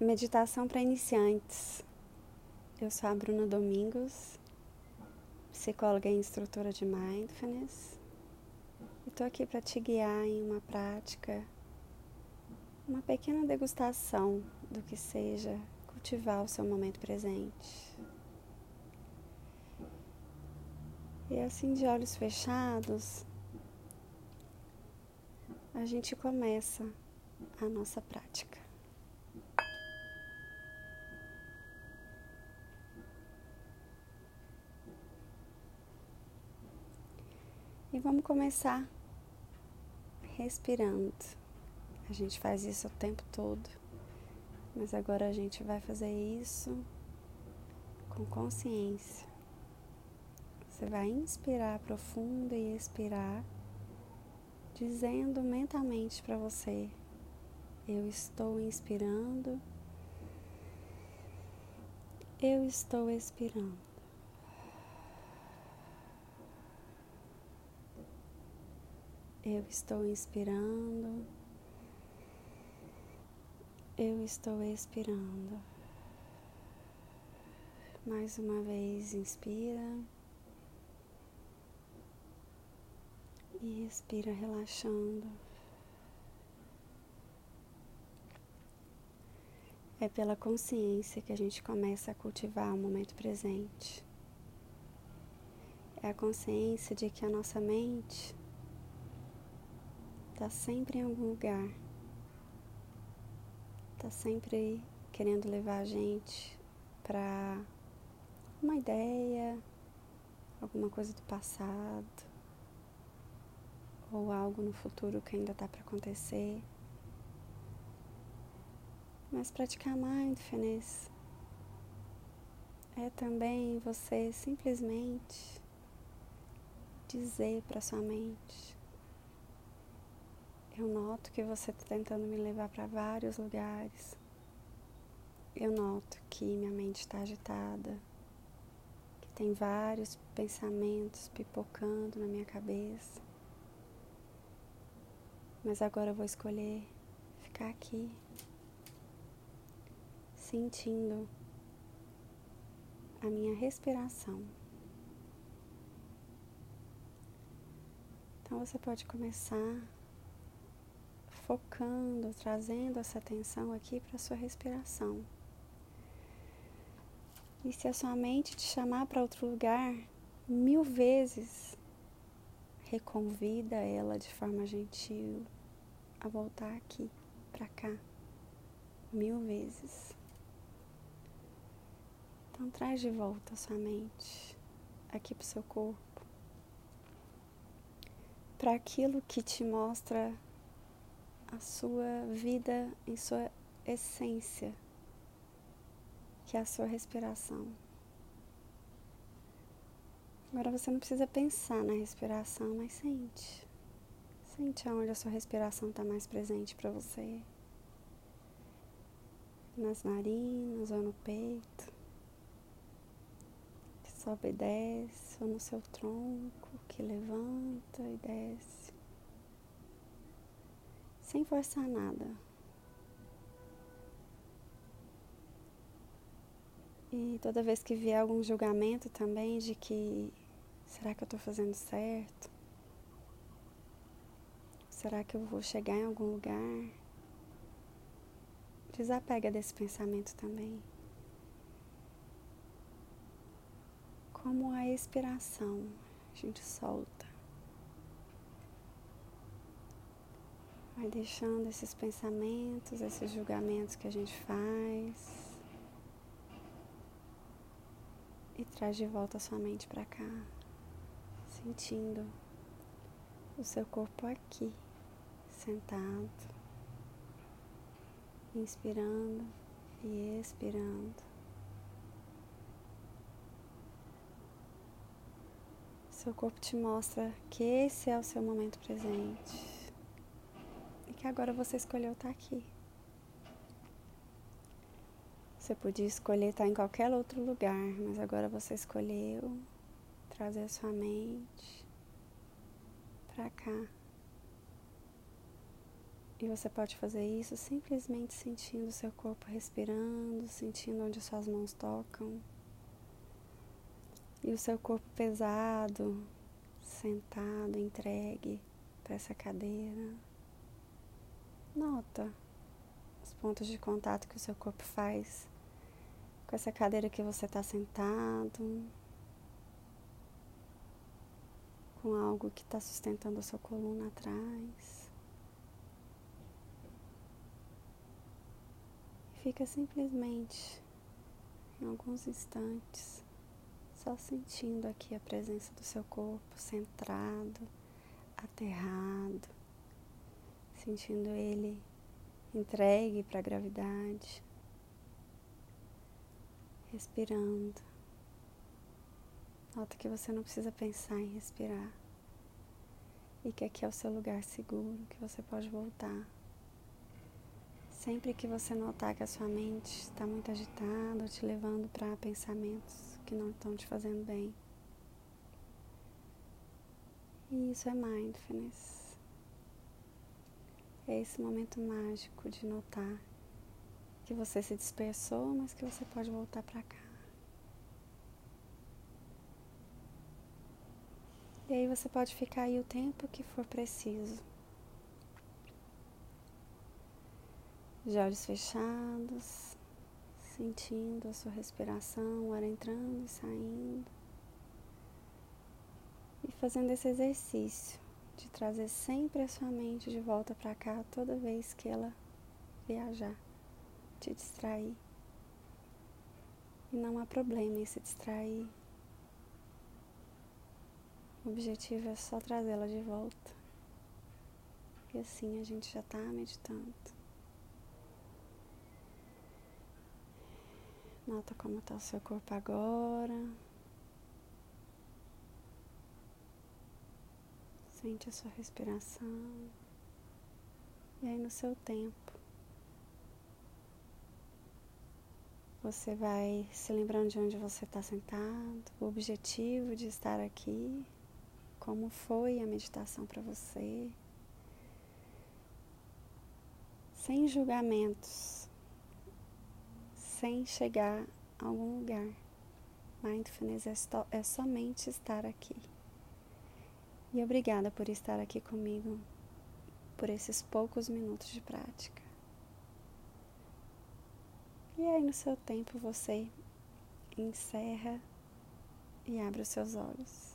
Meditação para iniciantes. Eu sou a Bruna Domingos, psicóloga e instrutora de mindfulness. E estou aqui para te guiar em uma prática, uma pequena degustação do que seja cultivar o seu momento presente. E assim, de olhos fechados, a gente começa a nossa prática. E vamos começar respirando. A gente faz isso o tempo todo, mas agora a gente vai fazer isso com consciência. Você vai inspirar profundo e expirar, dizendo mentalmente para você: Eu estou inspirando, eu estou expirando. Eu estou inspirando. Eu estou expirando. Mais uma vez, inspira. E expira relaxando. É pela consciência que a gente começa a cultivar o momento presente. É a consciência de que a nossa mente está sempre em algum lugar, está sempre querendo levar a gente para uma ideia, alguma coisa do passado ou algo no futuro que ainda está para acontecer. Mas praticar mindfulness é também você simplesmente dizer para sua mente eu noto que você está tentando me levar para vários lugares. Eu noto que minha mente está agitada, que tem vários pensamentos pipocando na minha cabeça. Mas agora eu vou escolher ficar aqui, sentindo a minha respiração. Então você pode começar focando, trazendo essa atenção aqui para a sua respiração. E se a sua mente te chamar para outro lugar, mil vezes, reconvida ela de forma gentil a voltar aqui, para cá, mil vezes. Então traz de volta a sua mente aqui para o seu corpo, para aquilo que te mostra a sua vida em sua essência, que é a sua respiração. Agora você não precisa pensar na respiração, mas sente. Sente aonde a sua respiração está mais presente para você. Nas narinas ou no peito. Que sobe e desce, ou no seu tronco, que levanta e desce sem forçar nada. E toda vez que vier algum julgamento também de que será que eu estou fazendo certo? Será que eu vou chegar em algum lugar? Desapega desse pensamento também. Como a expiração, a gente solta. Vai deixando esses pensamentos, esses julgamentos que a gente faz. E traz de volta a sua mente para cá, sentindo o seu corpo aqui, sentado, inspirando e expirando. Seu corpo te mostra que esse é o seu momento presente que agora você escolheu estar aqui. Você podia escolher estar em qualquer outro lugar, mas agora você escolheu trazer a sua mente para cá. E você pode fazer isso simplesmente sentindo seu corpo respirando, sentindo onde suas mãos tocam. E o seu corpo pesado, sentado, entregue para essa cadeira. Nota. Os pontos de contato que o seu corpo faz com essa cadeira que você está sentado, com algo que está sustentando a sua coluna atrás. Fica simplesmente em alguns instantes só sentindo aqui a presença do seu corpo centrado, aterrado, sentindo ele entregue para a gravidade, respirando. Nota que você não precisa pensar em respirar e que aqui é o seu lugar seguro, que você pode voltar Sempre que você notar que a sua mente está muito agitada, te levando para pensamentos que não estão te fazendo bem. E isso é mindfulness. É esse momento mágico de notar que você se dispersou, mas que você pode voltar para cá. E aí você pode ficar aí o tempo que for preciso. de olhos fechados, sentindo a sua respiração, o ar entrando e saindo. E fazendo esse exercício de trazer sempre a sua mente de volta para cá toda vez que ela viajar, te distrair. E não há problema em se distrair. O objetivo é só trazê-la de volta. E assim a gente já está meditando. Nota como está o seu corpo agora. Sente a sua respiração. E aí, no seu tempo, você vai se lembrando de onde você está sentado, o objetivo de estar aqui, como foi a meditação para você, sem julgamentos sem chegar a algum lugar. Mindfulness é, é somente estar aqui. E obrigada por estar aqui comigo por esses poucos minutos de prática. E aí, no seu tempo, você encerra e abre os seus olhos.